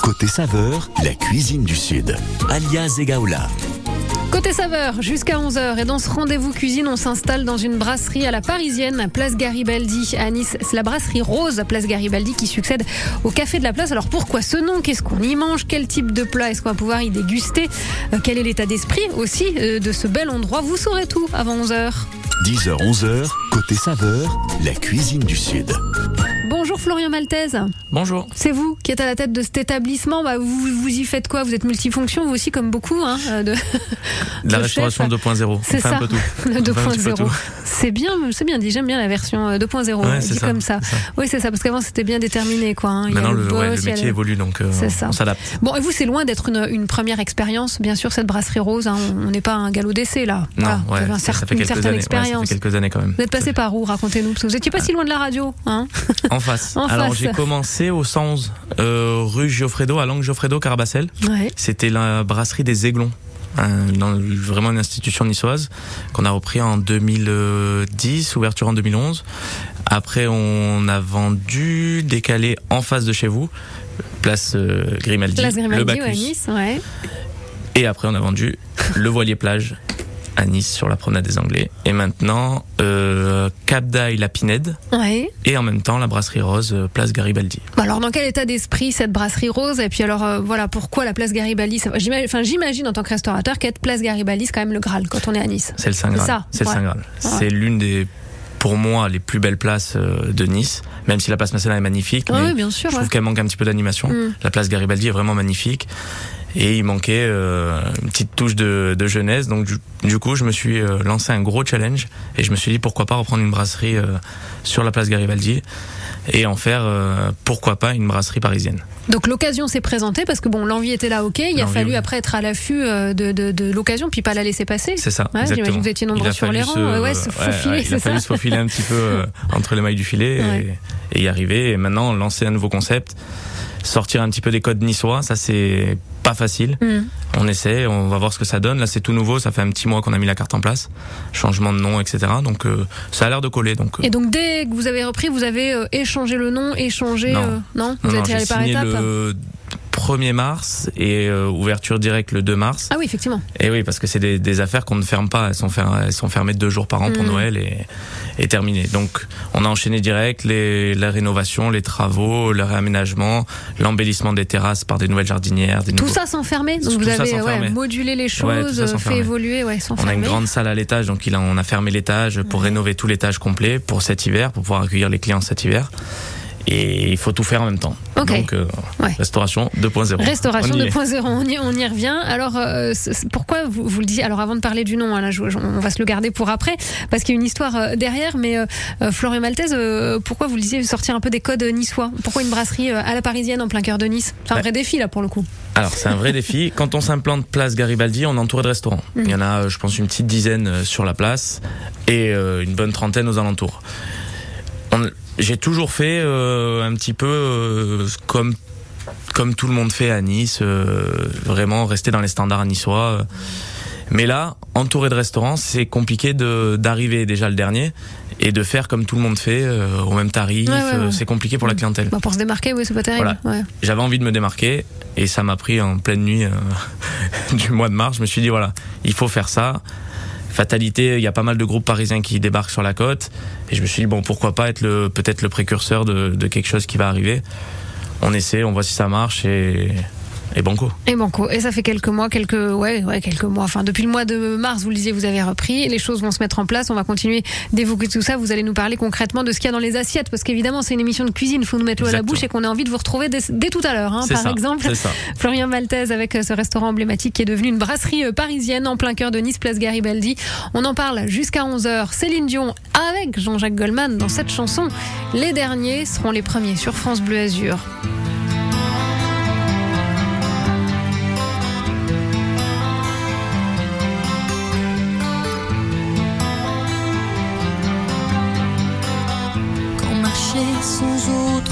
Côté saveur, la cuisine du Sud. Alias Egaola. Côté saveur, jusqu'à 11h. Et dans ce rendez-vous cuisine, on s'installe dans une brasserie à la Parisienne, place Garibaldi à Nice. C'est la brasserie Rose, place Garibaldi, qui succède au Café de la Place. Alors pourquoi ce nom? Qu'est-ce qu'on y mange? Quel type de plat est-ce qu'on va pouvoir y déguster? Euh, Quel est l'état d'esprit aussi euh, de ce bel endroit? Vous saurez tout avant 11h. 10h, 11h, côté saveur, la cuisine du Sud. Bonjour Florian Maltese. Bonjour. C'est vous qui êtes à la tête de cet établissement. Bah, vous, vous y faites quoi? Vous êtes multifonction, vous aussi, comme beaucoup. Hein, euh, de, De la de restauration chef. 2.0. On C'est ça. un peu tout. Le On fait un petit peu 2.0. tout. C'est bien, c'est bien dit. J'aime bien la version euh, 2.0. Ouais, dit c'est ça, comme ça. Oui, c'est ça, parce qu'avant c'était bien déterminé, quoi. hein. Il y a Maintenant, le, boss, ouais, le il y a métier évolue, donc euh, C'est ça. on s'adapte. Bon, et vous, c'est loin d'être une, une première expérience, bien sûr, cette brasserie rose. hein. On n'est pas un galop d'essai là. Non, vous ouais, un ça, cer- fait une certaine années. ouais, ça expérience. fait quelques années quand même. vous êtes passé par où? Racontez-nous, parce que vous n'étiez pas si loin de la radio, En face. En Alors j'ai commencé au 111 euh, rue Geoffredo, à Langue Geoffredo, Carabacel. Ouais. C'était la brasserie des Aiglons. un- dans- vraiment une institution niçoise qu'on a repris en 2010, ouverture en 2011. Après, on a vendu, décalé en face de chez vous, place euh, Grimaldi, Place le Grimaldi, Bacchus. ouais, à Nice, ouais. Et après, on a vendu le voilier plage à Nice sur la promenade des Anglais. Et maintenant, euh, Cap d'Aille, la Pinède. Ouais. Et en même temps, la brasserie rose, euh, place Garibaldi. Bah alors, dans quel état d'esprit cette brasserie rose Et puis alors, euh, voilà, pourquoi la place Garibaldi ça j'imagine- en tant que restaurateur qu'être place Garibaldi, c'est quand même le Graal quand on est à Nice. C'est le Saint C'est Graal. ça, C'est le ouais. Saint Graal. C'est l'une des, pour moi, les plus belles places euh, de Nice. Même si la place Masséna est magnifique, Ah mais oui, bien sûr. je ouais. trouve qu'elle manque un petit peu d'animation. Mm. La place Garibaldi est vraiment magnifique. Et il manquait euh, une petite touche de, de jeunesse. Donc du, du coup, je me suis euh, lancé un gros challenge et je me suis dit pourquoi pas reprendre une brasserie euh, sur la place Garibaldi et en faire euh, pourquoi pas une brasserie parisienne. Donc l'occasion s'est présentée parce que bon, l'envie était là, ok. Il a fallu oui. après être à l'affût euh, de, de, de l'occasion, puis pas la laisser passer. C'est ça. Ouais, j'imagine que vous étiez nombreux Il sur les rangs, se- ouais, ouais, se faufiler, il c'est a fallu ça se faufiler un petit peu euh, entre les mailles du filet Ouais. et, et y arriver. Et maintenant, lancer un nouveau concept, sortir un petit peu des codes niçois, ça c'est pas facile. Hmm. On essaie, on va voir ce que ça donne. Là, c'est tout nouveau, ça fait un petit mois qu'on a mis la carte en place, changement de nom, etc. Donc, euh, ça a l'air de coller. Donc, euh, Et donc dès que vous avez repris, vous avez euh, échangé le nom, échangé. Non. non Vous non, non, êtes j'ai allé par étapes le 1er mars et euh, ouverture directe le 2 mars. Ah oui, effectivement. Et oui, parce que c'est des, des affaires qu'on ne ferme pas. Elles sont, fer- elles sont fermées deux jours par an pour Mhm. Noël et, et terminées. Donc, on a enchaîné direct les, la rénovation, les travaux, le réaménagement, l'embellissement des terrasses par des nouvelles jardinières. Des Tout nouveaux- ça sans fermer. Donc Tout vous avez ouais, modulé les choses, euh, fait évoluer, ouais, sans On a une grande salle à l'étage, donc il a, on a fermé l'étage pour rénover tout l'étage complet pour cet hiver, pour pouvoir accueillir les clients cet hiver. Et il faut tout faire en même temps. Ok. Donc, euh, Ouais. restauration 2.0. Restauration On y est. 2.0, on y, on y revient. Alors, euh, pourquoi vous, vous le dites Alors, avant de parler du nom, hein, là, je- je- on va se le garder pour après, parce qu'il y a une histoire euh, derrière. Mais euh, euh, Florian Maltese, euh, pourquoi vous le disiez, sortir un peu des codes niçois? Pourquoi une brasserie à la parisienne en plein cœur de Nice? C'est un Ouais. vrai défi, là, pour le coup. Alors, c'est un vrai défi. Quand on s'implante place Garibaldi, on est entouré de restaurants. Mhm. Il y en a, je pense, une petite dizaine sur la place et une bonne trentaine aux alentours. J'ai toujours fait euh, un petit peu euh, comme comme tout le monde fait à Nice, euh, vraiment rester dans les standards niçois. Mais là, entouré de restaurants, c'est compliqué de d'arriver déjà le dernier et de faire comme tout le monde fait au même tarif. Ouais, ouais, ouais. C'est compliqué pour la clientèle. Bah, pour se démarquer, oui, c'est pas terrible. J'avais envie de me démarquer et ça m'a pris en pleine nuit du mois de mars. Je me suis dit voilà, il faut faire ça. Fatalité, il y a pas mal de groupes parisiens qui débarquent sur la côte et je me suis dit bon pourquoi pas être le peut-être le précurseur de, quelque chose qui va arriver. On essaie, on voit si ça marche et et banco. Et banco. Et ça fait quelques mois, quelques, ouais, ouais, quelques mois. Enfin, depuis le mois de mars, vous le disiez, vous avez repris. Les choses vont se mettre en place. On va continuer d'évoquer tout ça. Vous allez nous parler concrètement de ce qu'il y a dans les assiettes. Parce qu'évidemment, c'est une émission de cuisine. Il faut nous mettre l'eau à la bouche et qu'on a envie de vous retrouver dès, dès tout à l'heure, hein, par ça, exemple. Florian Maltese avec euh, ce restaurant emblématique qui est devenu une brasserie euh, parisienne en plein cœur de Nice, place Garibaldi. On en parle jusqu'à 11h. Céline Dion avec Jean-Jacques Goldman dans cette chanson. Les derniers seront les premiers sur France Bleu Azur.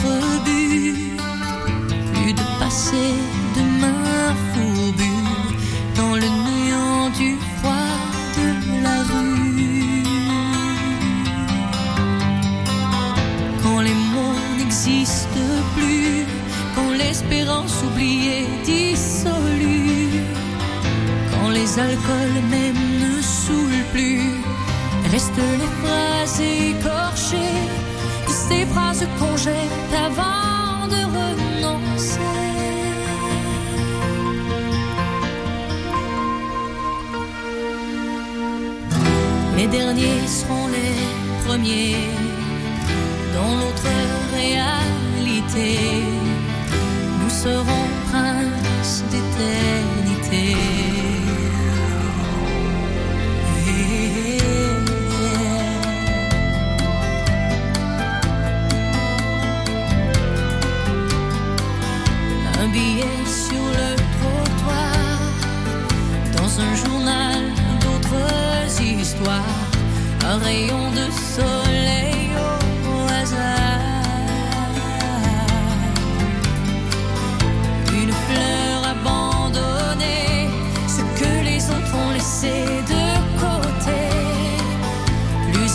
Autre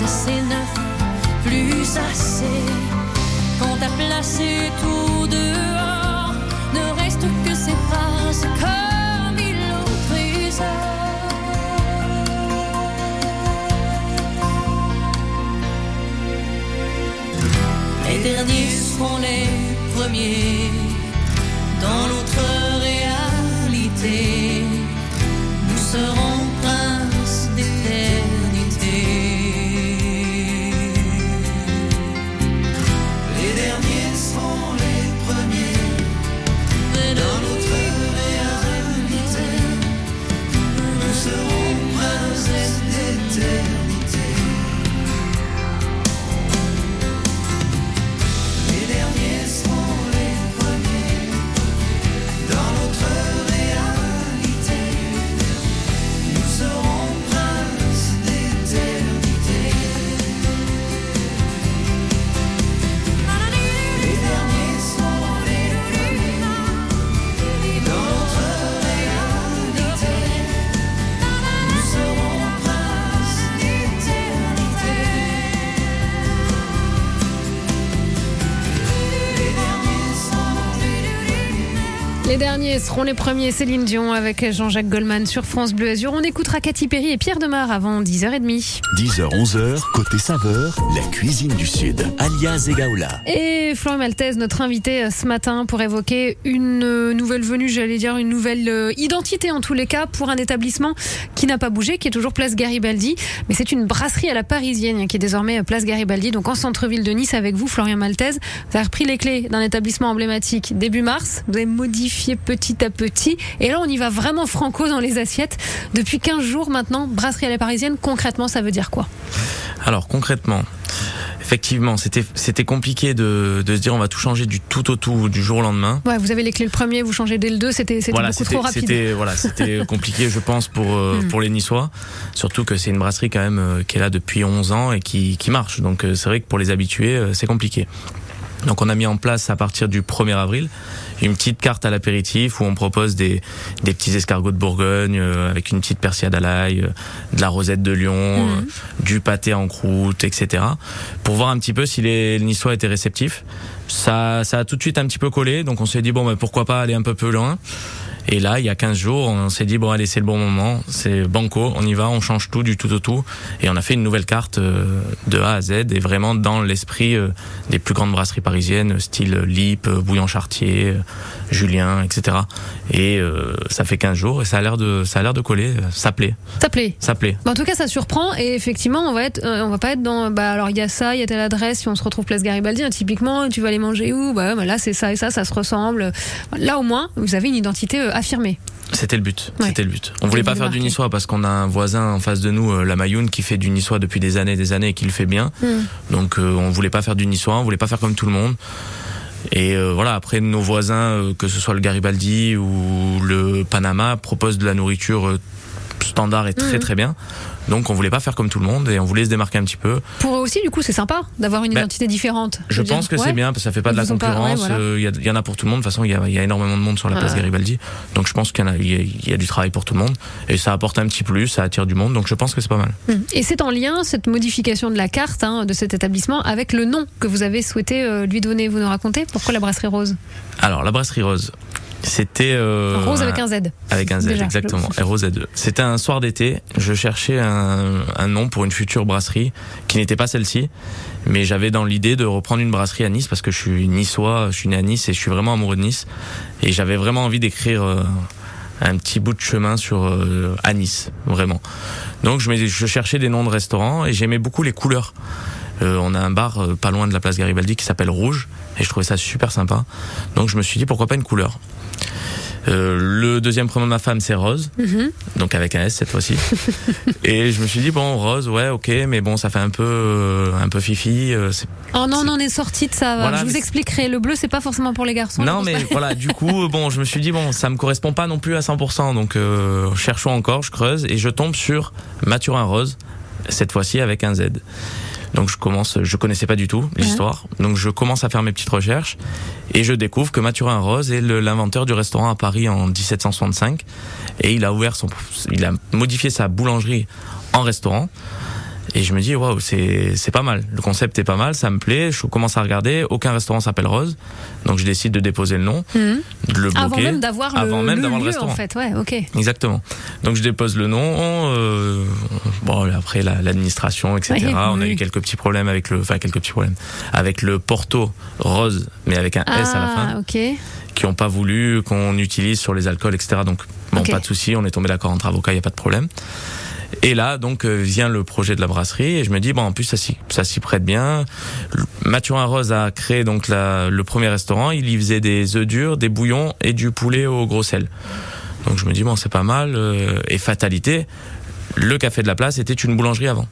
Assez neuf, plus assez. Quand t'as placé tout dehors, ne reste que ces phrases comme il l'autorise. Les derniers seront les premiers dans l'autre réalité. Nous serons Seront les premiers. Céline Dion avec Jean-Jacques Goldman sur France Bleu Azur. On écoutera Cathy Perry et Pierre Demar avant 10h30. 10h, 11h, côté saveur, la cuisine du Sud. Alias Egaola. Et Florian Maltese, notre invité euh, ce matin pour évoquer une euh, nouvelle venue, j'allais dire une nouvelle euh, identité en tous les cas pour un établissement qui n'a pas bougé, qui est toujours place Garibaldi. Mais c'est une brasserie à la parisienne hein, qui est désormais place Garibaldi, donc en centre-ville de Nice avec vous, Florian Maltese. Vous avez repris les clés d'un établissement emblématique début mars. Vous avez modifié petit à petit. Et là, on y va vraiment franco dans les assiettes. Depuis 15 jours maintenant, brasserie à la parisienne, concrètement, ça veut dire quoi? Alors concrètement, effectivement, c'était compliqué de, de se dire on va tout changer du tout au tout du jour au lendemain. Ouais, vous avez les clés le premier, vous changez dès le 2, c'était Voilà, beaucoup trop rapide. c'était voilà, c'était compliqué, je pense, pour euh, Mm. pour les Niçois. Surtout que c'est une brasserie quand même euh, qui est là depuis 11 ans et qui qui marche. Donc euh, c'est vrai que pour les habitués, c'est compliqué. Donc on a mis en place à partir du 1er avril une petite carte à l'apéritif où on propose des, des petits escargots de Bourgogne euh, avec une petite persillade à l'ail, euh, de la rosette de Lyon, euh, du pâté en croûte, etc. Pour voir un petit peu si les Niçois étaient réceptifs. Ça, ça a tout de suite un petit peu collé, donc on s'est dit bon, ben, pourquoi pas aller un peu plus loin. Et là, il y a 15 jours, on s'est dit bon allez, c'est le bon moment, c'est banco, on y va, on change tout du tout au tout, et on a fait une nouvelle carte euh, de A à Z et vraiment dans l'esprit euh, des plus grandes brasseries parisiennes, style Lip, euh, Bouillon Chartier, euh, Julien, etc. Et euh, ça fait 15 jours et ça a l'air de ça a l'air de coller, ça plaît, Ça plaît. ça plaît. En tout cas, ça surprend et effectivement, on va être, on va pas être dans. Bah alors, il y a ça, il y a telle adresse. Si on se retrouve place Garibaldi, hein, typiquement, tu vas aller manger où? Bah, bah, là, c'est ça et ça, ça se ressemble. Là, au moins, vous avez une identité affirmée. C'était le but. Ouais. C'était le but. On voulait pas faire du niçois parce qu'on a un voisin en face de nous, euh, la Mayoun, qui fait du niçois depuis des années et des années et qui le fait bien. Donc euh, on voulait pas faire du niçois, on voulait pas faire comme tout le monde. Et euh, voilà, après nos voisins, euh, que ce soit le Garibaldi ou le Panama, proposent de la nourriture standard et très Mhm. très bien. Donc on voulait pas faire comme tout le monde et on voulait se démarquer un petit peu. Pour eux aussi, du coup, c'est sympa d'avoir une Ben, identité différente. Je dire. pense que Ouais. c'est bien parce que ça fait pas de la pas- ouais, concurrence. voilà. euh, Il y, en a pour tout le monde. De toute façon, il y a, il y a énormément de monde sur la place. Garibaldi. Donc je pense qu'il y, a- y y du travail pour tout le monde et ça apporte un petit plus, ça attire du monde. Donc je pense que c'est pas mal. Hum. Et c'est en lien, cette modification de la carte hein, de cet établissement, avec le nom que vous avez souhaité euh, lui donner. Vous nous racontez pourquoi la brasserie rose? Alors la brasserie Rose, c'était euh, Rose avec un Z. Avec un Z, Déjà, exactement. ROZ2. C'était un soir d'été. Je cherchais un, un nom pour une future brasserie qui n'était pas celle-ci. Mais j'avais dans l'idée de reprendre une brasserie à Nice parce que je suis niçois, je suis né à Nice et je suis vraiment amoureux de Nice. Et j'avais vraiment envie d'écrire euh, un petit bout de chemin sur euh, à Nice, vraiment. Donc je, je cherchais des noms de restaurants et j'aimais beaucoup les couleurs. Euh, on a un bar euh, pas loin de la place Garibaldi qui s'appelle Rouge et je trouvais ça super sympa. Donc je me suis dit pourquoi pas une couleur? Euh, le deuxième prénom de ma femme c'est Rose, Mhm. donc avec un S cette fois-ci. et je me suis dit bon Rose ouais ok mais bon ça fait un peu euh, un peu fifi. euh, Oh non, non, on est sorti de ça. Voilà, je vous expliquerai. Le bleu, c'est pas forcément pour les garçons. non mais voilà du coup bon je me suis dit bon ça me correspond pas non plus à 100% donc cherchons encore je creuse et je tombe sur Mathurin Rose cette fois-ci avec un Z. Donc je commence, je connaissais pas du tout l'histoire, donc je commence à faire mes petites recherches et je découvre que Mathurin Rose est l'inventeur du restaurant à Paris en 1765 et il a ouvert son, il a modifié sa boulangerie en restaurant. Et je me dis waouh c'est c'est pas mal. Le concept est pas mal, ça me plaît. Je commence à regarder. Aucun restaurant s'appelle Rose, donc je décide de déposer le nom, Mhm. de le bloquer. Avant même d'avoir le, Avant même le d'avoir le restaurant. en fait. Ouais, ok. Exactement. Donc je dépose le nom. euh, bon après la- l'administration, etc. On a eu quelques petits problèmes avec le, enfin quelques petits problèmes avec le Porto Rose, mais avec un S à la fin, Ah, ok. qui ont pas voulu qu'on utilise sur les alcools, etc. Donc bon, pas de souci, on est tombé d'accord entre avocats, il y a pas de problème. Et là, donc, euh, vient le projet de la brasserie et je me dis, bon, en plus, ça s'y, ça s'y prête bien. Le- Mathurin Rose a créé donc la, le premier restaurant. Il y faisait des œufs durs, des bouillons et du poulet au gros sel. Donc je me dis, bon, c'est pas mal. euh, et fatalité, le café de la place était une boulangerie avant.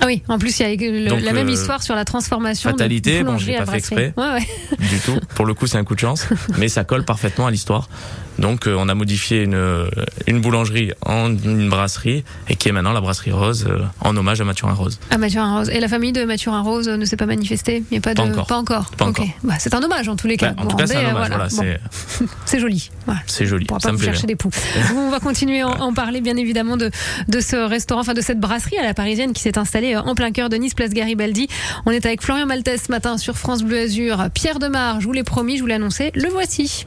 Ah oui, en plus, il y a le- Donc, la même euh, histoire sur la transformation. de fatalité, bon, boulangerie j'ai à pas fait brasserie. exprès. Ouais, ouais. du tout. Pour le coup, c'est un coup de chance, mais ça colle parfaitement à l'histoire. Donc, euh, on a modifié une, une boulangerie en une brasserie et qui est maintenant la brasserie Rose euh, en hommage à Mathurin Rose. Ah, Mathurin Rose. Et la famille de Mathurin Rose euh, ne s'est pas manifestée? Il y a pas, Pas de... encore. Pas encore. Pas encore. Bah, c'est un hommage en tous les cas. Bah, en tout cas, c'est un euh, hommage. voilà. Voilà, Bon, c'est joli. Voilà. c'est joli. On Ça pas vous chercher bien. des poux. on va continuer à en, en parler bien évidemment de, de ce restaurant, enfin de cette brasserie à la parisienne qui s'est installée euh, en plein cœur de Nice, place Garibaldi. On est avec Florian Maltès ce matin sur France Bleu Azur. Pierre Demar, je vous l'ai promis, je vous l'ai annoncé, le voici.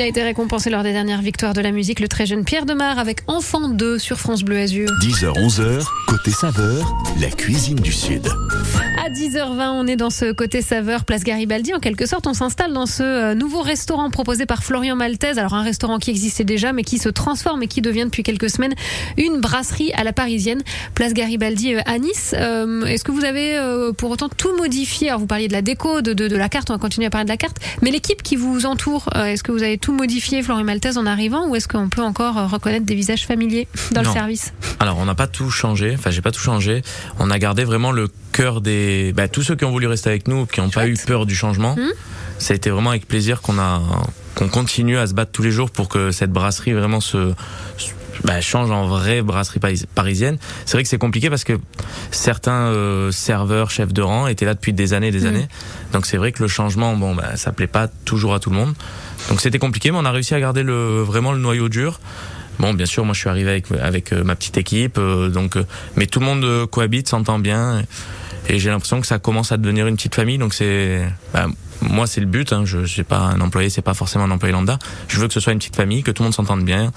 Il a été récompensé lors des dernières victoires de la musique, le très jeune Pierre Demar avec Enfant 2 sur France Bleu Azur. 10h, 11h, côté saveur, la cuisine du Sud. À 10h20, on est dans ce côté saveur, place Garibaldi. En quelque sorte, on s'installe dans ce euh, nouveau restaurant proposé par Florian Maltese. Alors, un restaurant qui existait déjà, mais qui se transforme et qui devient depuis quelques semaines une brasserie à la parisienne, place Garibaldi euh, à Nice. Euh, Est-ce que vous avez euh, pour autant tout modifié? Alors, vous parliez de la déco, de, de, de la carte, on va continuer à parler de la carte, mais l'équipe qui vous entoure, euh, est-ce que vous avez tout modifié, Florian Maltese, en arrivant, ou est-ce qu'on peut encore reconnaître des visages familiers dans le service? Alors, on n'a pas tout changé. Enfin, j'ai pas tout changé. On a gardé vraiment le cœur des, bah, tous ceux qui ont voulu rester avec nous, qui n'ont pas eu peur du changement. Mhm. Ça a été vraiment avec plaisir qu'on a, qu'on continue à se battre tous les jours pour que cette brasserie vraiment se, bah, change en vraie brasserie paris- parisienne. C'est vrai que c'est compliqué parce que certains euh, serveurs, chefs de rang étaient là depuis des années et des Mhm. années. Donc c'est vrai que le changement, bon, bah, ça plaît pas toujours à tout le monde. Donc c'était compliqué, mais on a réussi à garder le, vraiment le noyau dur. Bon, bien sûr, moi je suis arrivé avec, avec euh, ma petite équipe, euh, donc, mais tout le monde cohabite, s'entend bien, et j'ai l'impression que ça commence à devenir une petite famille. Donc c'est, bah, moi c'est le but. Hein, je suis pas un employé, c'est pas forcément un employé lambda. Je veux que ce soit une petite famille, que tout le monde s'entende bien.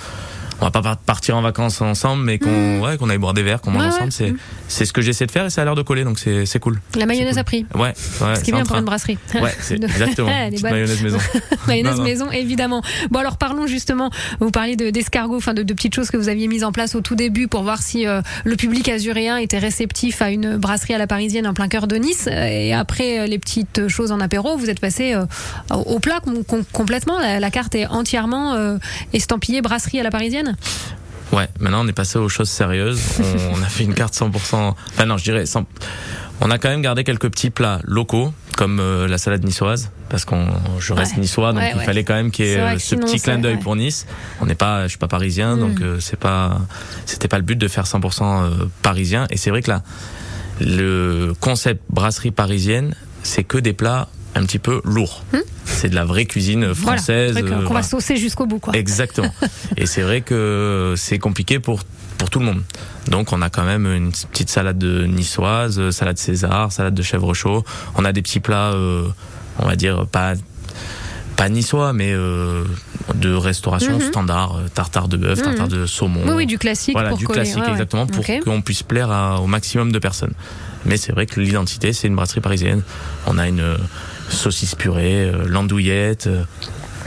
On va pas par- partir en vacances ensemble, mais qu'on ouais, qu'on aille boire des verres, qu'on mange Mmh. Ouais, ensemble. C'est c'est ce que j'essaie de faire et ça a l'air de coller, donc c'est c'est cool. La mayonnaise cool. a pris. Ouais, ouais. Ce qui est bien en pour une brasserie. Ouais, c'est exactement. Mayonnaise maison. Mayonnaise Non, non. maison, évidemment. Bon, alors parlons justement. Vous parliez de- d'escargots, enfin de, de petites choses que vous aviez mises en place au tout début pour voir si euh, le public azuréen était réceptif à une brasserie à la parisienne en plein cœur de Nice. Et après euh, les petites choses en apéro, vous êtes passé euh, au au plat com- com- complètement. La, la carte est entièrement euh, estampillée brasserie à la parisienne. Ouais, maintenant on est passé aux choses sérieuses. On, on a fait une carte 100%. Enfin non, je dirais 100. On a quand même gardé quelques petits plats locaux comme euh, la salade niçoise parce qu'on je reste Ouais. niçois donc Ouais, il ouais. fallait quand même qu'il y ait euh, ce sinon, petit clin d'œil pour Nice. On n'est pas je suis pas parisien Mm. donc euh, c'est pas c'était pas le but de faire 100% euh, parisien et c'est vrai que là le concept brasserie parisienne, c'est que des plats un petit peu lourds. C'est de la vraie cuisine Hmm. Voilà. française. Qu'on euh, qu'on voilà. va saucer jusqu'au bout, quoi. Exactement. Et c'est vrai que c'est compliqué pour pour tout le monde. Donc on a quand même une petite salade de niçoise, euh, salade César, salade de chèvre chaud. On a des petits plats, euh, on va dire pas pas niçois, mais euh, de restauration Mhm. standard, tartare de bœuf, Mhm. tartare de saumon. Oui, oui, du classique. Voilà, pour du coller. classique Ouais, ouais. exactement pour Ok. qu'on puisse plaire à- au maximum de personnes. Mais c'est vrai que l'identité, c'est une brasserie parisienne. On a une saucisse purée, euh, l'andouillette, euh,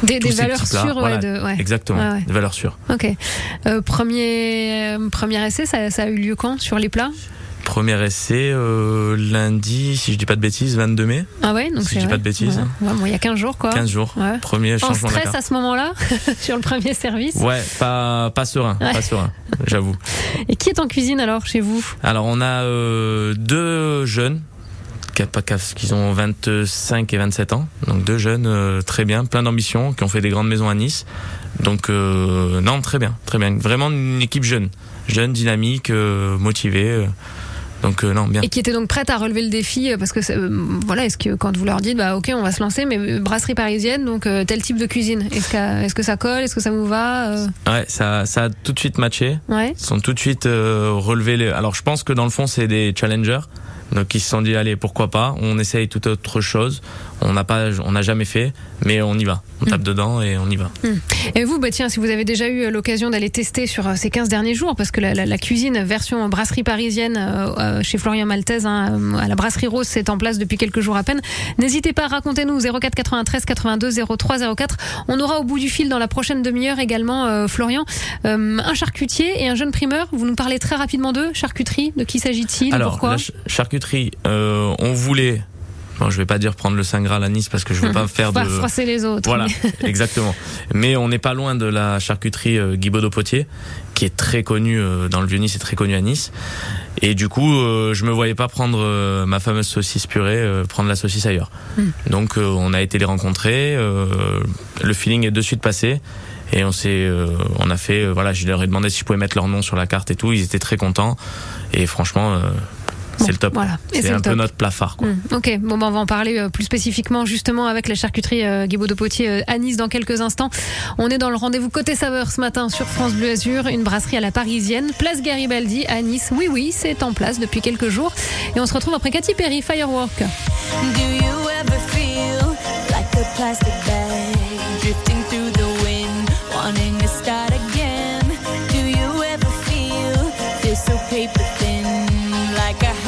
Des, valeurs sûres, Voilà, de, ouais. exactement, ouais. des valeurs sûres. Ok. Euh, premier, euh, premier essai, ça, ça a eu lieu quand sur les plats? Premier essai euh, lundi, si je dis pas de bêtises, 22 mai, Ah ouais, donc Si je dis pas de bêtises, Ouais. Ouais, bon, il y a 15 jours, quoi. 15 jours. Premier En changement la stress à ce moment-là, sur le premier service? Ouais, pas pas serein, pas serein, j'avoue. Et qui est en cuisine alors chez vous? Alors on a deux jeunes qui a pas- qui a- qui ont 25 et 27 ans, donc deux jeunes euh, très bien, plein d'ambition, qui ont fait des grandes maisons à Nice. Donc euh, non, très bien, très bien. Vraiment une équipe jeune, jeune, dynamique, euh, motivée. donc euh, non, bien. Et qui était donc prête à relever le défi parce que euh, voilà, est-ce que quand vous leur dites bah ok on va se lancer mais brasserie parisienne donc euh, tel type de cuisine est-ce que est-ce que ça colle est-ce que ça vous va Ouais, ça ça a tout de suite matché. Ouais. Ils sont tout de suite relevés. Les... Alors je pense que dans le fond c'est des challengers. Donc ils se sont dit allez pourquoi pas, on essaye toute autre chose. On n'a pas, on n'a jamais fait, mais on y va. On tape dedans et on y va. Et vous, bah tiens, si vous avez déjà eu l'occasion d'aller tester sur euh, ces 15 derniers jours, parce que la, la- la cuisine version brasserie parisienne euh, euh, chez Florian Maltese, hein, euh, à la brasserie Rose, c'est en place depuis quelques jours à peine. N'hésitez pas, racontez-nous 04 93 82 03 04. On aura au bout du fil dans la prochaine demi-heure également, euh, Florian, euh, un charcutier et un jeune primeur. Vous nous parlez très rapidement d'eux. Charcuterie, de qui s'agit-il? Alors Pourquoi? la ch- charcuterie, euh, on voulait. Bon, je vais pas dire prendre le Saint Graal à Nice parce que je veux pas faire Faut pas de. froisser les autres. Voilà, mais- exactement. Mais on n'est pas loin de la charcuterie euh, Guy Baudot-Potier, qui est très connue euh, dans le Vieux-Nice et très connue à Nice. Et du coup, euh, je me voyais pas prendre euh, ma fameuse saucisse purée, prendre la saucisse ailleurs. Hmm. Donc, on a été les rencontrer. le feeling est de suite passé. Et on s'est, on a fait, voilà, je leur ai demandé si je pouvais mettre leur nom sur la carte et tout. Ils étaient très contents. Et franchement, c'est le top. Voilà. C'est un peu notre plafard. Hmm. Ok, bon, bah, on va en parler euh, plus spécifiquement justement avec la charcuterie euh, Guébaud de Potier euh, à Nice dans quelques instants. On est dans le rendez-vous côté saveur ce matin sur France Bleu Azur, une brasserie à la parisienne, place Garibaldi à Nice. Oui, oui, c'est en place depuis quelques jours. Et on se retrouve après Katy Perry, Firework. Do you ever feel like a plastic bag drifting through the wind, wanting to start again? Do you ever feel this so paper?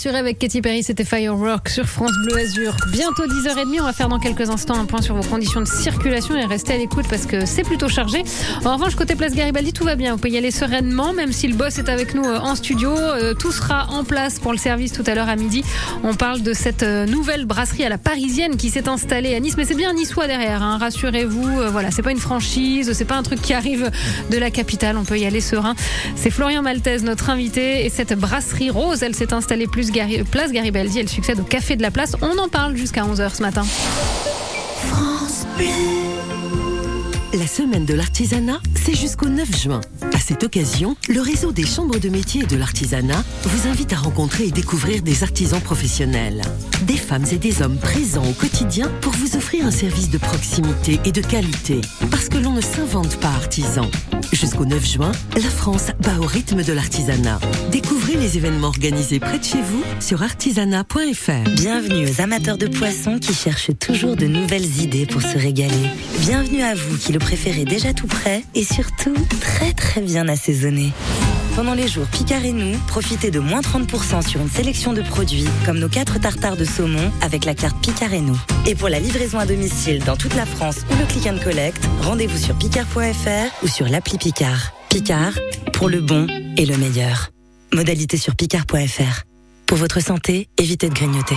Assurée avec Katy Perry, c'était Firework sur France Bleu Azur. Bientôt 10h30, on va faire dans quelques instants un point sur vos conditions de circulation et restez à l'écoute parce que c'est plutôt chargé. En revanche, côté place Garibaldi, tout va bien. Vous pouvez y aller sereinement, même si le boss est avec nous euh, en studio. Euh, Tout sera en place pour le service tout à l'heure à midi. On parle de cette euh, nouvelle brasserie à la parisienne qui s'est installée à Nice, mais c'est bien niçois derrière, hein, rassurez-vous. Voilà, c'est pas une franchise, c'est pas un truc qui arrive de la capitale. On peut y aller serein. C'est Florian Maltese, notre invité, et cette brasserie rose, elle s'est installée plus Place Garibaldi. Elle succède au Café de la Place. On en parle jusqu'à 11h ce matin. La semaine de l'artisanat, c'est jusqu'au 9 juin. À cette occasion, le réseau des chambres de métiers et de l'artisanat vous invite à rencontrer et découvrir des artisans professionnels. Des femmes et des hommes présents au quotidien pour vous offrir un service de proximité et de qualité. Parce que l'on ne s'invente pas artisan. Jusqu'au 9 juin, la France bat au rythme de l'artisanat. Découvrez les événements organisés près de chez vous sur artisanat.fr. Bienvenue aux amateurs de poissons qui cherchent toujours de nouvelles idées pour se régaler. Bienvenue à vous qui le préférez déjà tout prêt et surtout très très bien assaisonné. Pendant les jours Picard et nous, profitez de moins 30% sur une sélection de produits comme nos 4 tartares de saumon avec la carte Picard et nous. Et pour la livraison à domicile dans toute la France ou le click and collect, rendez-vous sur picard.fr ou sur l'appli Picard. Picard, pour le bon et le meilleur. Modalité sur picard.fr. Pour votre santé, évitez de grignoter.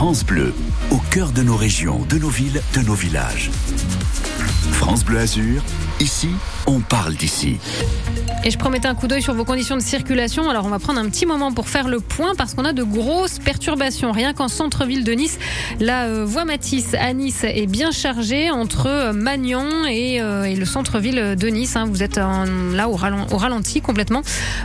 France Bleu, au cœur de nos régions, de nos villes, de nos villages. France Bleu Azur, ici, on parle d'ici. Et je promettais un coup d'œil sur vos conditions de circulation. Alors on va prendre un petit moment pour faire le point parce qu'on a de grosses perturbations. Rien qu'en centre-ville de Nice, la euh, voie Matisse à Nice est bien chargée entre euh, Magnan et, euh, le centre-ville de Nice. hein. Vous êtes là au, au ralenti complètement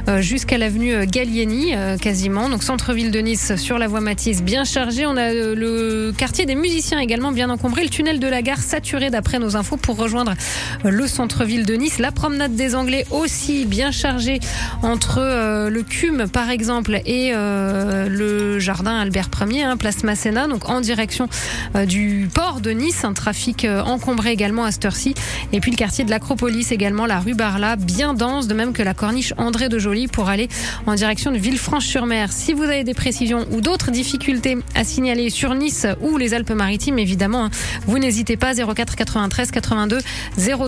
euh, jusqu'à l'avenue Gallieni quasiment. Donc centre-ville de Nice sur la voie Matisse bien chargée. On a le quartier des musiciens également bien encombré. Le tunnel de la gare saturé d'après nos infos pour rejoindre le centre-ville de Nice. La promenade des Anglais aussi bien chargée entre euh, le CUM par exemple et euh, le jardin Albert Ier, hein, place Masséna, donc en direction euh, du port de Nice. Un trafic encombré également à cette heure-ci. Et puis le quartier de l'Acropolis également, la rue Barla, bien dense, de même que la corniche André de Joly pour aller en direction de Villefranche-sur-Mer. Si vous avez des précisions ou d'autres difficultés à signaler sur Nice ou les Alpes-Maritimes, évidemment, hein, vous n'hésitez pas 04 93 82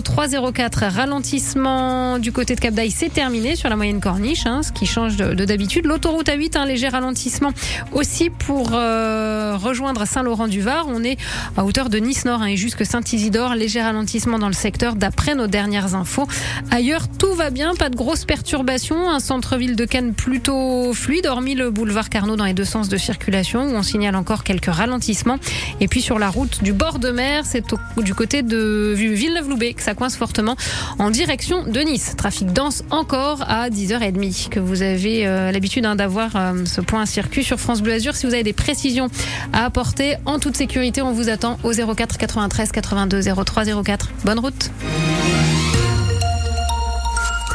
03 04. Ralentissement du côté de Cap d'Aille, c'est terminé sur la moyenne corniche, hein, ce qui change de de d'habitude. L'autoroute A8, un léger ralentissement aussi pour euh, rejoindre Saint-Laurent-du-Var. On est à hauteur de Nice-Nord hein, et jusque Saint-Isidore. Léger ralentissement dans le secteur d'après nos dernières infos. Ailleurs, tout va bien, pas de grosses perturbations. Un centre-ville de Cannes plutôt fluide, hormis le boulevard Carnot dans les deux sens de circulation où on signale encore quelques ralentissements. Et puis sur la route du bord de mer, c'est du côté de Villeneuve-Loubet que ça coince fortement en direction de Nice. Trafic dense encore à 10h30 que vous avez euh, l'habitude hein, d'avoir euh, ce point circuit sur France Bleu Azur. Si vous avez des précisions à apporter en toute sécurité, on vous attend au 04 93 82 03 04. Bonne route.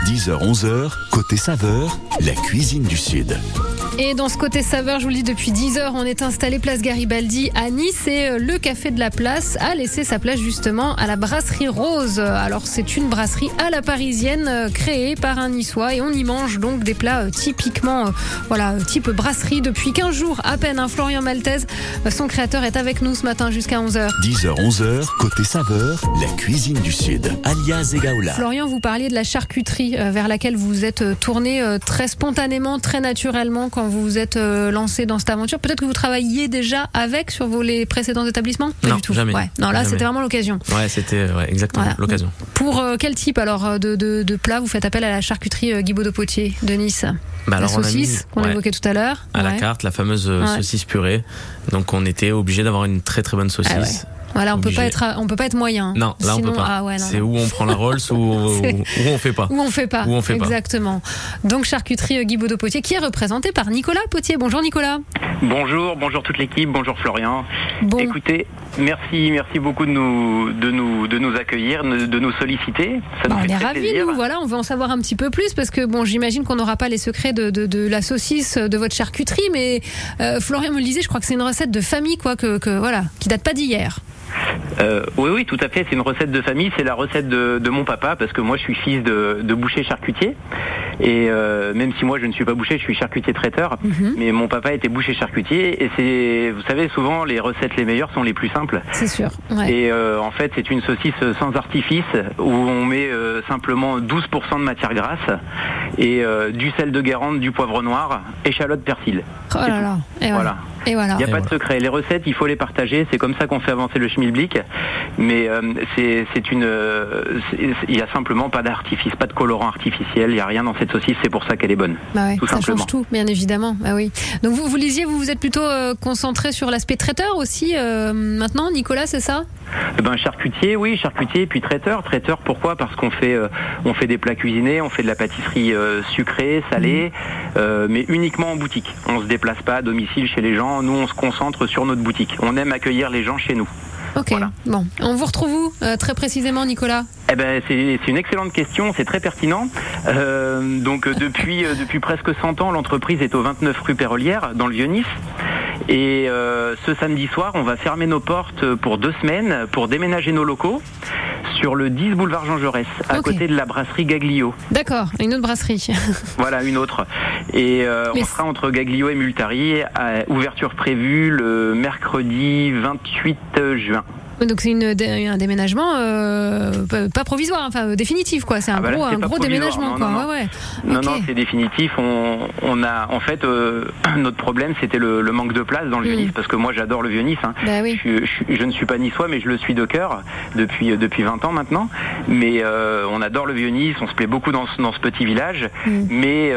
10h, 11h, côté saveur, la cuisine du Sud. Et dans ce côté saveur, je vous le dis, depuis 10 heures, on est installé place Garibaldi à Nice et euh, le café de la place a laissé sa place justement à la brasserie Rose. Alors c'est une brasserie à la parisienne euh, créée par un niçois et on y mange donc des plats euh, typiquement, voilà, type brasserie depuis 15 jours à peine. Un Florian Maltese, son créateur est avec nous ce matin jusqu'à 11h. 10h, 11h, côté saveur, la cuisine du Sud. Alias Egaola. Florian, vous parliez de la charcuterie vers laquelle vous vous êtes tourné très spontanément, très naturellement quand vous vous êtes euh, lancé dans cette aventure. Peut-être que vous travailliez déjà avec sur vos les précédents établissements? Pas Non, du tout. jamais. Ouais. Non, là, c'était vraiment l'occasion. Ouais, c'était euh, ouais, exactement Voilà. l'occasion. Pour euh, quel type alors de, de, de plat vous faites appel à la charcuterie euh, Guibaud de Potier de Nice Bah, La saucisse qu'on ouais, évoquait tout à l'heure. à la carte, la fameuse saucisse purée. Donc on était obligé d'avoir une très très bonne saucisse. Ah. Voilà, on peut pas être, on peut pas être moyen. Non, là on Sinon, peut pas. Ah ouais, c'est où on prend la Rolls ou, ou on fait pas. Ou on fait pas. Ou on fait pas. Exactement. Donc charcuterie euh, Guibaud de Potier qui est représentée par Nicolas Potier. Bonjour Nicolas. Bonjour, bonjour toute l'équipe, bonjour Florian. Bon. Écoutez, merci, merci beaucoup de nous, de nous, de nous accueillir, de nous solliciter. Ça Bah, nous on fait est ravis, plaisir. nous. Voilà, on veut en savoir un petit peu plus parce que bon, j'imagine qu'on n'aura pas les secrets de, de, de la saucisse de votre charcuterie, mais euh, Florian me le disait, je crois que c'est une recette de famille, quoi, que, que voilà, qui date pas d'hier. Euh, oui, oui, tout à fait. C'est une recette de famille. C'est la recette de, de mon papa parce que moi, je suis fils de, de boucher charcutier. Et euh, même si moi, je ne suis pas boucher, je suis charcutier traiteur. Mhm. Mais mon papa était boucher charcutier. Et c'est, vous savez, souvent, les recettes les meilleures sont les plus simples. C'est sûr. Ouais. Et euh, en fait, c'est une saucisse sans artifice où on met simplement 12% de matière grasse et du sel de Guérande, du poivre noir, échalote, persil. Oh là là. Et voilà. Voilà. Et voilà. Il n'y a Et pas voilà. de secret. Les recettes, il faut les partager. C'est comme ça qu'on fait avancer le schmilblick. Mais euh, c'est une, euh, il n'y a simplement pas d'artifice, pas de colorant artificiel. Il n'y a rien dans cette saucisse. C'est pour ça qu'elle est bonne. Bah ouais, tout ça simplement. change tout, bien évidemment. Bah oui. Donc vous, vous lisiez, vous vous êtes plutôt euh, concentré sur l'aspect traiteur aussi euh, maintenant, Nicolas, c'est ça? Eh Ben charcutier, oui, charcutier, puis traiteur. Traiteur, pourquoi? Parce qu'on fait, euh, on fait des plats cuisinés, on fait de la pâtisserie euh, sucrée, salée, euh, mais uniquement en boutique. On se déplace pas à domicile chez les gens. Nous, on se concentre sur notre boutique. On aime accueillir les gens chez nous. Ok. Voilà. Bon, on vous retrouve où euh, très précisément, Nicolas Eh ben, c'est une excellente question, c'est très pertinent. Euh, donc euh, depuis euh, depuis presque 100 ans, l'entreprise est au 29 rue Pérolière, dans le Vieux-Nice. Et euh, ce samedi soir, on va fermer nos portes pour deux semaines pour déménager nos locaux sur le 10 boulevard Jean Jaurès, à côté de la brasserie Gaglio. D'accord, une autre brasserie. Voilà, une autre. Et euh, on sera entre Gaglio et Multari, à ouverture prévue le mercredi 28 juin. Donc c'est une, un déménagement euh, pas- provisoire, enfin euh, définitif quoi. C'est un Ah bah là, gros, c'est un pas gros déménagement non, quoi. non, non. Ouais, ouais. Non, Ok. non, c'est définitif. On, on a, en fait, euh, notre problème, c'était le, le manque de place dans le Mm. Vieux-Nice, parce que moi, j'adore le Vieux-Nice. hein. Bah oui. je, je- je ne suis pas niçois, mais je le suis de cœur depuis depuis 20 ans maintenant. Mais euh, on adore le Vieux-Nice, on se plaît beaucoup dans ce, dans ce petit village. Mm. Mais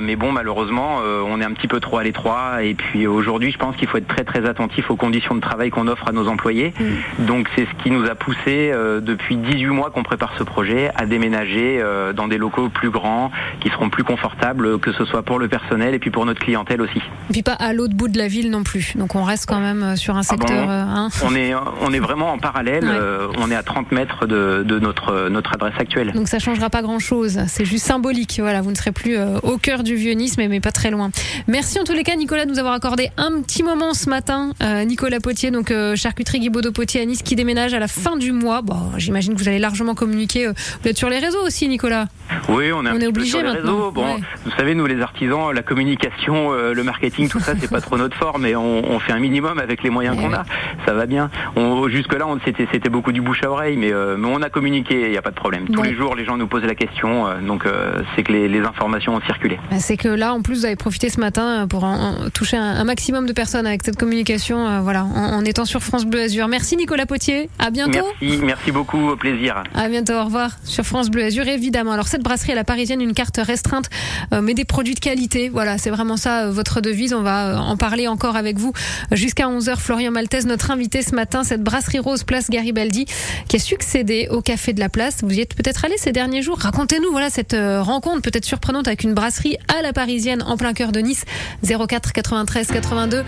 mais bon, malheureusement, on est un petit peu trop à l'étroit. Et puis aujourd'hui, je pense qu'il faut être très très attentif aux conditions de travail qu'on offre à nos employés. Mm. Donc c'est ce qui nous a poussé euh, depuis 18 mois qu'on prépare ce projet à déménager euh, dans des locaux plus grands, qui seront plus confortables, que ce soit pour le personnel et puis pour notre clientèle aussi. Et puis pas à l'autre bout de la ville non plus. Donc on reste quand même euh, sur un Ah bon secteur. euh, hein. On est on est vraiment en parallèle. Ouais. euh, on est à 30 mètres de, de notre notre adresse actuelle. Donc ça changera pas grand chose. C'est juste symbolique. Voilà, vous ne serez plus au cœur du vieux Nice, mais, pas très loin. Merci en tous les cas, Nicolas, de nous avoir accordé un petit moment ce matin. Nicolas Potier, donc charcuterie Guibaudot Potier Nice, qui déménage à la fin du mois. Bon, j'imagine que vous allez largement communiquer. euh, vous êtes sur les réseaux aussi, Nicolas. Oui, on est On est obligé sur les maintenant. réseaux. Bon, Ouais. vous savez, nous les artisans, la communication, euh, le marketing, tout ça, c'est pas trop notre fort, mais on, on fait un minimum avec les moyens qu'on a. Ça va bien. On, jusque là, on c'était beaucoup du bouche à oreille, mais, euh, mais on a communiqué. Il n'y a pas de problème. Tous les jours, les gens nous posent la question, euh, donc euh, c'est que les, les informations ont circulé. Bah, C'est que là, en plus, vous avez profité ce matin pour en- en toucher un, un maximum de personnes avec cette communication, voilà, en, en étant sur France Bleu Azur. Merci Nicolas Potier. À bientôt. Merci, merci beaucoup, au plaisir. À bientôt, au revoir. Sur France Bleu Azur, évidemment. Alors, cette brasserie à la parisienne, une carte restreinte, euh, mais des produits de qualité. Voilà, c'est vraiment ça, euh, votre devise. On va euh, en parler encore avec vous jusqu'à 11h. Florian Maltese, notre invité ce matin, cette brasserie rose place Garibaldi, qui a succédé au Café de la Place. Vous y êtes peut-être allé ces derniers jours. Racontez-nous, voilà, cette rencontre peut-être surprenante avec une brasserie à la parisienne, en plein cœur de Nice. 04 93 82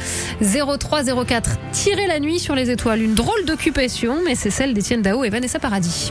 03 04. Tirer la nuit sur les étoiles. Une drôle mais c'est celle d'Étienne Dao et Vanessa Paradis.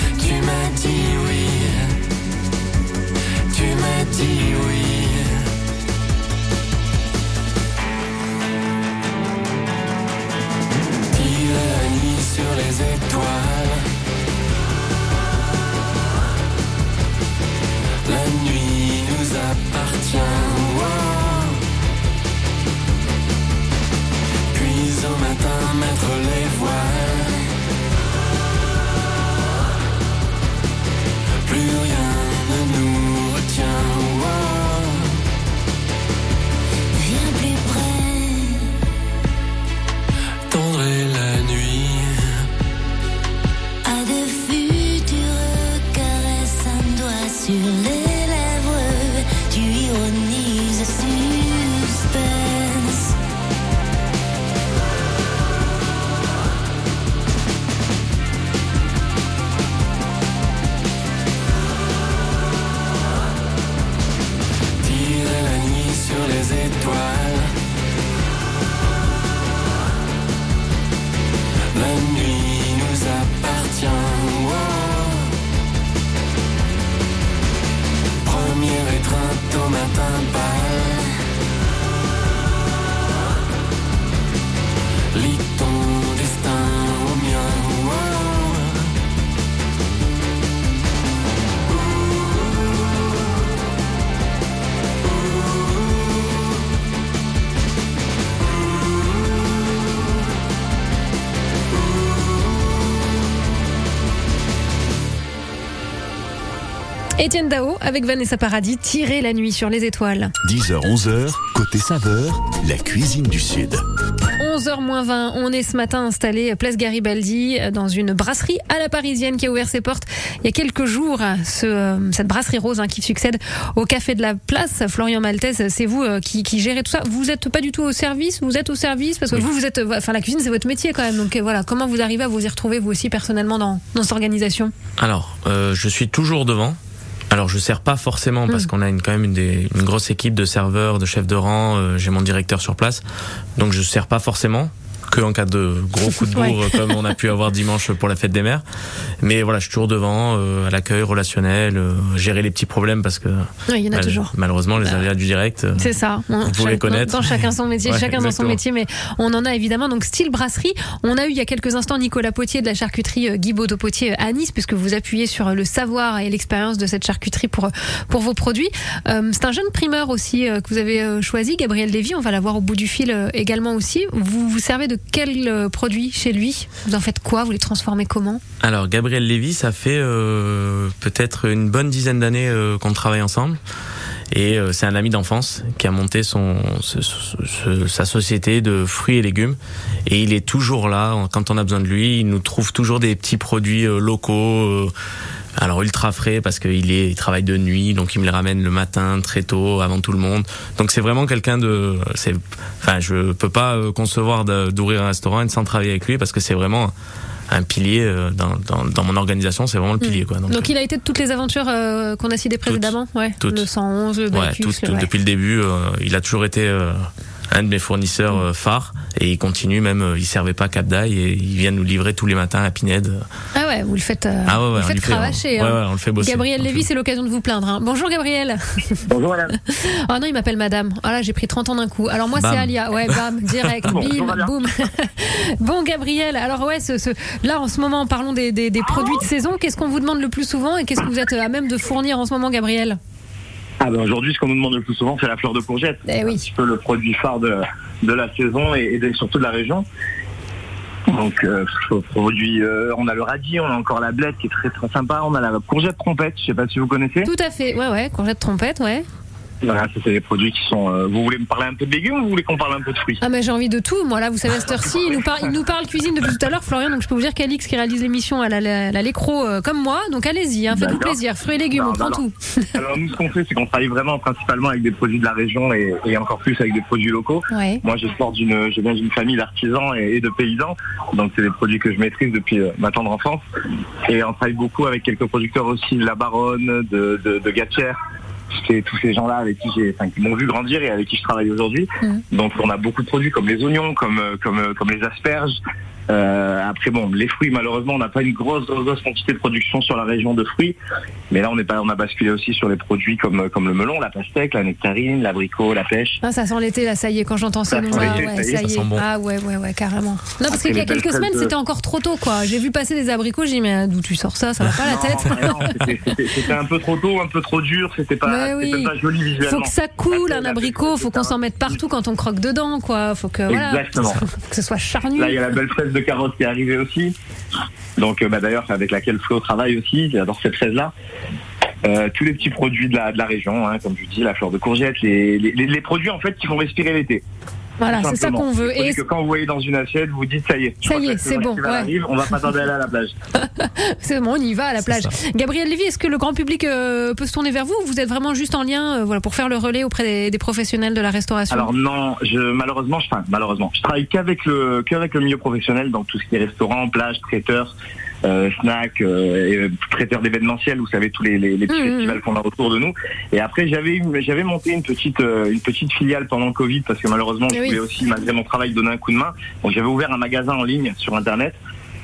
Étienne Dao avec Vanessa Paradis, tirer la nuit sur les étoiles. 10h, 11h, côté saveur, la cuisine du Sud. 11h moins 20, on est ce matin installé place Garibaldi dans une brasserie à la parisienne qui a ouvert ses portes il y a quelques jours. Ce, euh, cette brasserie rose hein, qui succède au café de la place. Florian Maltese, c'est vous euh, qui, qui gérez tout ça. Vous n'êtes pas du tout au service, vous êtes au service? Parce que vous, vous êtes, euh, enfin la cuisine c'est votre métier quand même. Donc voilà, comment vous arrivez à vous y retrouver vous aussi personnellement dans, dans cette organisation? Alors, euh, je suis toujours devant. Alors, je sers pas forcément parce Mm. qu'on a une, quand même une, des- une grosse équipe de serveurs, de chefs de rang. euh, J'ai mon directeur sur place, donc je sers pas forcément que en cas de gros coup de bourre Ouais. comme on a pu avoir dimanche pour la fête des mères. Mais voilà, je suis toujours devant euh, à l'accueil relationnel, euh, gérer les petits problèmes parce que Oui, il y en a mal- toujours. malheureusement les Bah, aléas du direct. euh, C'est ça. On- Vous chaque- connaître. Dans chacun son métier, Ouais, chacun dans son métier, mais on en a évidemment. Donc, style brasserie. On a eu il y a quelques instants Nicolas Potier de la charcuterie Guy Baudot Potier à Nice, puisque vous appuyez sur le savoir et l'expérience de cette charcuterie pour, pour vos produits. Euh, c'est un jeune primeur aussi que vous avez choisi, Gabriel Lévy. On va l'avoir au bout du fil également aussi. Vous vous servez de quel euh, produit chez lui Vous en faites quoi Vous les transformez comment Alors Gabriel Lévy, ça fait euh, peut-être une bonne dizaine d'années euh, qu'on travaille ensemble. Et c'est un ami d'enfance qui a monté sa société de fruits et légumes. Et il est toujours là quand on a besoin de lui. Il nous trouve toujours des petits produits locaux. Alors ultra frais parce qu'il est, il travaille de nuit, donc il me les ramène le matin très tôt, avant tout le monde. Donc c'est vraiment quelqu'un de, c'est, enfin je peux pas euh, concevoir d'ouvrir un restaurant et sans travailler avec lui parce que c'est vraiment un pilier euh, dans, dans, dans mon organisation, c'est vraiment le pilier quoi. Donc, Donc, il a été de toutes les aventures euh, qu'on a citées précédemment? Ouais. toutes. Le 111, le ouais, Bacchus, tout, le- tout- ouais. depuis le début, euh, il a toujours été euh, un de mes fournisseurs euh, phares et il continue même, euh, il servait pas Cap d'Aille et il vient nous livrer tous les matins à Pinède. Ah ouais, vous le faites, euh, Ah ouais, ouais, vous le on faites fait, cravacher. ouais, hein. ouais, on le fait bosser. Gabriel Lévy, c'est l'occasion de vous plaindre. hein. Bonjour Gabriel. Bonjour madame. Oh non, il m'appelle madame. Ah là, j'ai pris 30 ans d'un coup. Alors moi, c'est. Alia. Ouais, bam, direct, bim, boum. bon Gabriel, alors ouais, ce, ce- là en ce moment, parlons des, des- des produits de saison. Qu'est-ce qu'on vous demande le plus souvent et qu'est-ce que vous êtes à même de fournir en ce moment, Gabriel? Ah ben aujourd'hui, ce qu'on nous demande le plus souvent, c'est la fleur de courgette. Eh C'est oui. Un petit peu le produit phare de, de la saison et, et de- surtout de la région. Donc, euh, produit, euh, on a le radis, on a encore la blette qui est très très sympa, on a la courgette trompette, je sais pas si vous connaissez. Tout à fait. Ouais, ouais, courgette trompette, ouais. Voilà, c'est des produits qui sont. euh, vous voulez me parler un peu de légumes ou vous voulez qu'on parle un peu de fruits? Ah mais j'ai envie de tout. Moi là, vous savez, à cette heure-ci, il nous, parle, il nous parle cuisine depuis tout à l'heure, Florian. Donc je peux vous dire qu'Alix qui réalise l'émission, elle a lécro euh, comme moi. Donc allez-y, hein, faites-vous plaisir. Fruits et légumes, Non, on prend non. tout. Alors nous, ce qu'on fait, c'est qu'on travaille vraiment principalement avec des produits de la région et, et encore plus avec des produits locaux. Ouais. Moi, je sors d'une, je viens d'une famille d'artisans et, et de paysans, donc c'est des produits que je maîtrise depuis euh, ma tendre enfance. Et on travaille beaucoup avec quelques producteurs aussi de la Baronne, de, de. C'est tous ces gens-là avec qui j'ai, enfin, qui m'ont vu grandir et avec qui je travaille aujourd'hui. Mhm. Donc, on a beaucoup de produits comme les oignons, comme, euh, comme, euh, comme les asperges. Euh, après, bon, les fruits, malheureusement, on n'a pas une grosse, grosse, grosse quantité de production sur la région de fruits. Mais là, on est pas, on a basculé aussi sur les produits comme, comme le melon, la pastèque, la nectarine, l'abricot, la pêche. Ah, ça sent l'été là, ça y est, quand j'entends Ça là, ouais, ça y est, ça sent bon. Ah ouais, ouais, ouais, carrément. Non, parce qu'il y a quelques semaines, de- c'était encore trop tôt, quoi. J'ai vu passer des abricots, j'ai dit, mais d'où tu sors ça? Ça va pas la tête c'était- un peu trop tôt, un peu trop dur, c'était pas, oui. pas joli visuellement. Faut que ça coule, un abricot, faut qu'on s'en mette partout quand on croque dedans, quoi. Faut que, voilà, Exactement. que ce soit charnu. Là, il y a la belle fraise de carotte qui est arrivée aussi. Donc, euh, bah, d'ailleurs, avec laquelle Flo travaille aussi. J'adore cette fraise-là. Euh, tous les petits produits de la, région, hein, comme je dis, la fleur de courgette, les, les, produits en fait qui font respirer l'été. Voilà, c'est ça qu'on veut. Et que quand vous voyez dans une assiette, vous dites ça y est. Ça y est, c'est bon, ouais. arrive, on va pas tarder à aller à la plage. c'est bon, on y va à la plage. ça. Gabriel Lévy, est-ce que le grand public euh, peut se tourner vers vous ou vous êtes vraiment juste en lien euh, voilà, pour faire le relais auprès des, des professionnels de la restauration? Alors non, je, malheureusement, je, enfin, malheureusement, je travaille qu'avec le, qu'avec le milieu professionnel, donc tout ce qui est restaurant, plage, traiteur, snack, euh, et, euh, traiteur d'événementiel, vous savez tous les, les, les petits Mhm. festivals qu'on a autour de nous. Et après, j'avais j'avais monté une petite euh, une petite filiale pendant le Covid parce que malheureusement, je Eh oui. voulais aussi malgré mon travail donner un coup de main. Donc j'avais ouvert un magasin en ligne sur internet.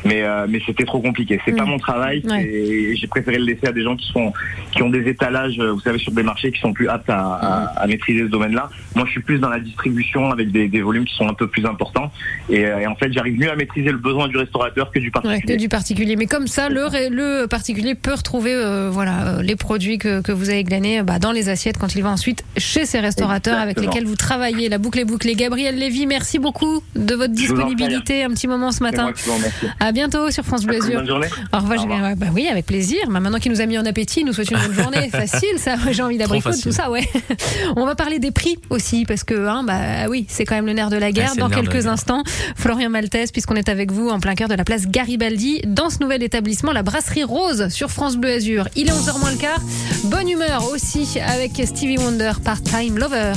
Mais euh, mais c'était trop compliqué. C'est Mm. pas mon travail. Ouais. J'ai préféré le laisser à des gens qui sont qui ont des étalages, euh, vous savez, sur des marchés qui sont plus aptes à, à- à maîtriser ce domaine-là. Moi, je suis plus dans la distribution avec des, des volumes qui sont un peu plus importants. Et, euh, et en fait, j'arrive mieux à maîtriser le besoin du restaurateur que du Ouais, particulier. que du particulier. Mais comme ça, le, particulier peut retrouver euh, voilà, les produits que, que vous avez glanés bah, dans les assiettes quand il va ensuite chez ces restaurateurs avec lesquels vous travaillez. La boucle est bouclée. Gabriel Lévy, merci beaucoup de votre disponibilité. Un petit moment ce matin. Bientôt sur France Bleu Azur. Bonne journée. Au revoir, Julien. Bah oui, avec plaisir. Bah, maintenant qu'il nous a mis en appétit, nous souhaitons une bonne journée. Facile, ça. J'ai envie d'abricot, tout ça, ouais. On va parler des prix aussi, parce que, hein, bah oui, c'est quand même le nerf de la guerre. c'est Dans quelques guerre. instants, Florian Maltese, puisqu'on est avec vous en plein cœur de la place Garibaldi, dans ce nouvel établissement, la brasserie Rose sur France Bleu Azur. Il est 11h moins le quart. Bonne humeur aussi avec Stevie Wonder, Part-Time Lover.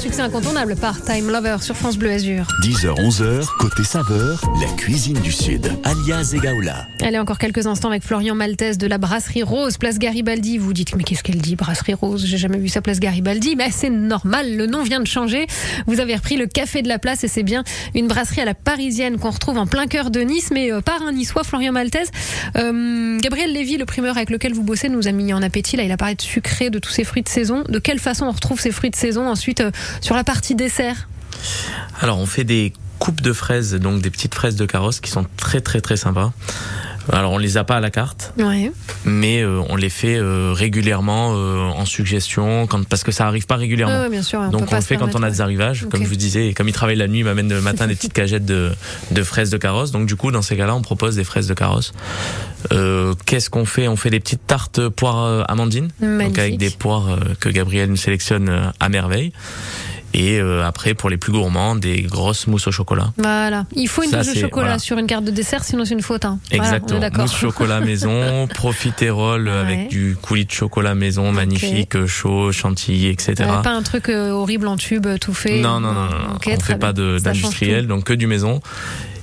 Succès incontournable par Time Lover sur France Bleu Azur. 10h-11h, côté saveur, la cuisine du Sud, alias Egaola. Allez, encore quelques instants avec Florian Maltese de la Brasserie Rose, place Garibaldi. Vous dites, mais qu'est-ce qu'elle dit, Brasserie Rose? J'ai jamais vu ça, place Garibaldi. Mais c'est normal, le nom vient de changer. Vous avez repris le café de la place et c'est bien une brasserie à la parisienne qu'on retrouve en plein cœur de Nice, mais euh, par un niçois, Florian Maltese. Euh, Gabriel Lévy, le primeur avec lequel vous bossez, nous a mis en appétit. Là, il a parlé de sucré, de tous ces fruits de saison. De quelle façon on retrouve ces fruits de saison? Ensuite euh, sur la partie dessert Alors, on fait des coupes de fraises, donc des petites fraises de carrosse qui sont très très très sympas. Alors on les a pas à la carte, Ouais. mais euh, on les fait euh, régulièrement euh, en suggestion, quand, parce que ça arrive pas régulièrement. Bien sûr, on Donc on le fait quand on a des arrivages, comme je vous disais, et comme il travaille la nuit, il m'amène le matin des petites cagettes de, de fraises de carrosse. Donc du coup, dans ces cas-là, on propose des fraises de carrosse. Euh, Qu'est-ce qu'on fait? On fait des petites tartes poires amandines, donc avec des poires que Gabriel nous sélectionne à merveille. Et euh, après, pour les plus gourmands, des grosses mousses au chocolat. Voilà. Il faut une Ça, de c'est- chocolat voilà. sur une carte de dessert, sinon c'est une faute. Hein. Voilà, Exactement. d'accord. Mousse chocolat maison, profiterole Ouais. avec du coulis de chocolat maison magnifique, euh, chaud, chantilly, etc. Ouais, pas un truc euh, horrible en tube euh, tout fait. Non, non, non, non, non. Ok, on très fait pas bien. d'industriel, donc que du maison.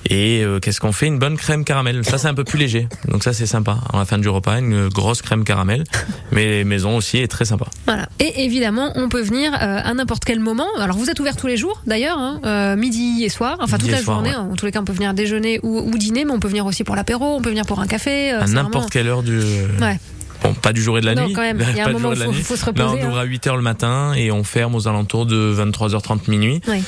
Et euh, qu'est-ce qu'on fait? Une bonne crème caramel. Ça, c'est un peu plus léger. Donc ça, c'est sympa. À la fin du repas, une grosse crème caramel. Mais maison aussi est très sympa. Voilà. Et évidemment, on peut venir euh, à n'importe quel moment. Alors, vous êtes ouvert tous les jours, d'ailleurs, hein, euh, midi et soir. Enfin, toute Midi la soir, journée. ouais. En tous les cas, on peut venir déjeuner ou, ou dîner, mais on peut venir aussi pour l'apéro, on peut venir pour un café. euh, à n'importe vraiment- quelle heure du. Ouais. Bon, pas du jour et de la Non, nuit. quand même. Il y a un Pas moment où la faut- se Là, on reposer, ouvre hein. à 8h le matin et on ferme aux alentours de 23h30 minuit. Oui.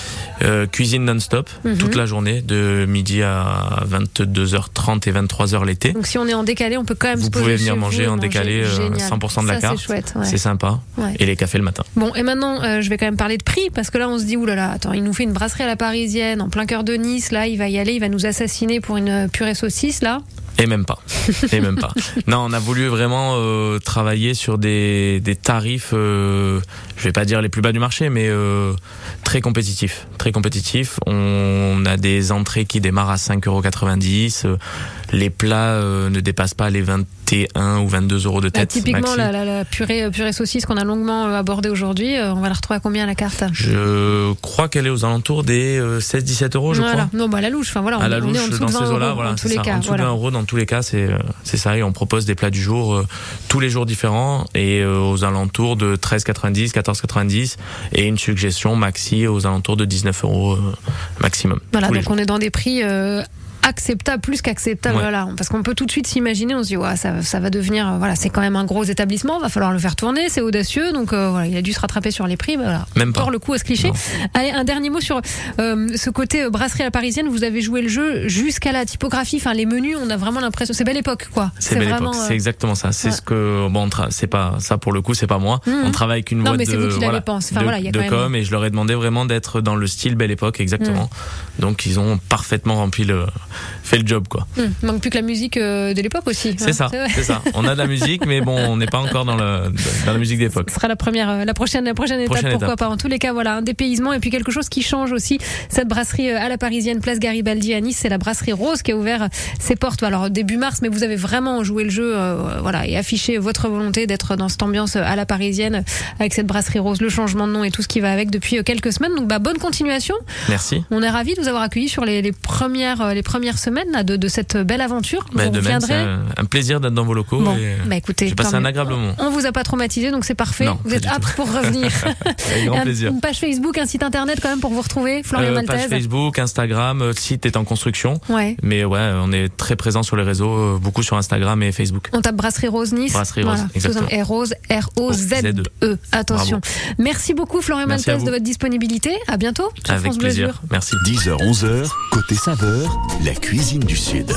Euh, cuisine non-stop Mhm. toute la journée, de midi à 22h30 et 23h l'été. Donc, si on est en décalé, on peut quand même Vous se poser pouvez venir manger en décalé euh, Génial. 100% de la Ça, carte. C'est chouette. ouais. C'est sympa. Ouais. Et les cafés le matin. Bon, et maintenant, euh, je vais quand même parler de prix, parce que là, on se dit, oulala, attends, il nous fait une brasserie à la parisienne, en plein cœur de Nice, là, il va y aller, il va nous assassiner pour une purée saucisse, là. Et même pas. Et même pas. Non, on a voulu vraiment euh, travailler sur des, des tarifs, euh, je vais pas dire les plus bas du marché, mais euh, très compétitifs. Très compétitifs. On a des entrées qui démarrent à 5,90 euros. Les plats euh, ne dépassent pas les 21 ou 22 euros de Là, tête. typiquement, la, la- la purée, euh, purée saucisse qu'on a longuement euh, abordée aujourd'hui, euh, on va la retrouver à combien à la carte? Je crois qu'elle est aux alentours des euh, 16-17 euros, je Voilà. crois. Non, bah, la louche, enfin voilà, on, à la on est en louche dessous dans de ces 20 eaux-là, euros, voilà, c'est tous les ça. cas. en dessous voilà. d'un euro dans tous les cas, c'est euh, ça. Et on propose des plats du jour euh, tous les jours différents et euh, aux alentours de 13,90, 14,90 et une suggestion maxi aux alentours de 19 euros euh, maximum. Voilà, donc jours. on est dans des prix euh, acceptables, plus. Ouais. Voilà, parce qu'on peut tout de suite s'imaginer, on se dit, ouais, ça, ça va devenir, euh, voilà, c'est quand même un gros établissement, va falloir le faire tourner, c'est audacieux, donc euh, voilà, il a dû se rattraper sur les prix. bah, voilà, Même pas. Encore le coup à ce cliché. Non. Allez, un dernier mot sur euh, ce côté brasserie à la parisienne. Vous avez joué le jeu jusqu'à la typographie, enfin les menus, on a vraiment l'impression, c'est belle époque, quoi. C'est belle vraiment, époque, c'est exactement ça. C'est ouais. ce que bon, c'est pas ça pour le coup, c'est pas moi. Mhm. On travaille avec une Non, boîte mais de vous qui l'avez voilà. Enfin, de, voilà, il y a de quand même- com et je leur ai demandé vraiment d'être dans le style belle époque exactement. Mm. Donc ils ont parfaitement rempli le fait le job quoi. hum, manque plus que la musique euh, de l'époque aussi. C'est hein, ça, c'est ça. On a de la musique, mais bon, on n'est pas encore dans, le, dans la musique d'époque. Ce sera la première, euh, la prochaine, la prochaine étape. Pourquoi pas En tous les cas, voilà, un dépaysement et puis quelque chose qui change aussi. Cette brasserie euh, à la Parisienne, place Garibaldi à Nice, c'est la brasserie Rose qui a ouvert ses portes. Alors début mars, mais vous avez vraiment joué le jeu, euh, voilà, et affiché votre volonté d'être dans cette ambiance à la Parisienne avec cette brasserie Rose, le changement de nom et tout ce qui va avec depuis quelques semaines. Donc, bah, bonne continuation. Merci. On est ravis de vous avoir accueillis sur les, les premières, les premières semaines là, de, de cette belle aventure. Bah, vous reviendrez. un, un plaisir d'être dans vos locaux. Bon, et, euh, bah écoutez, J'ai passé un agréable moment. On vous a pas traumatisé, donc c'est parfait. Non, vous êtes apte pour revenir. Avec grand Un- plaisir. Une page Facebook, un site internet quand même pour vous retrouver, Florian Euh, page Maltese. Facebook, Instagram, euh, le site est en construction. Ouais. Mais ouais, on est très présent sur les réseaux, euh, beaucoup sur Instagram et Facebook. On tape Brasserie Rose Nice. Brasserie Rose, exactement. R Rose, R O Z E. Attention. Merci beaucoup Florian Maltese de votre disponibilité. À bientôt. sur Avec France plaisir. Merci. 10h-11h, côté saveur, la cuisine du Sud.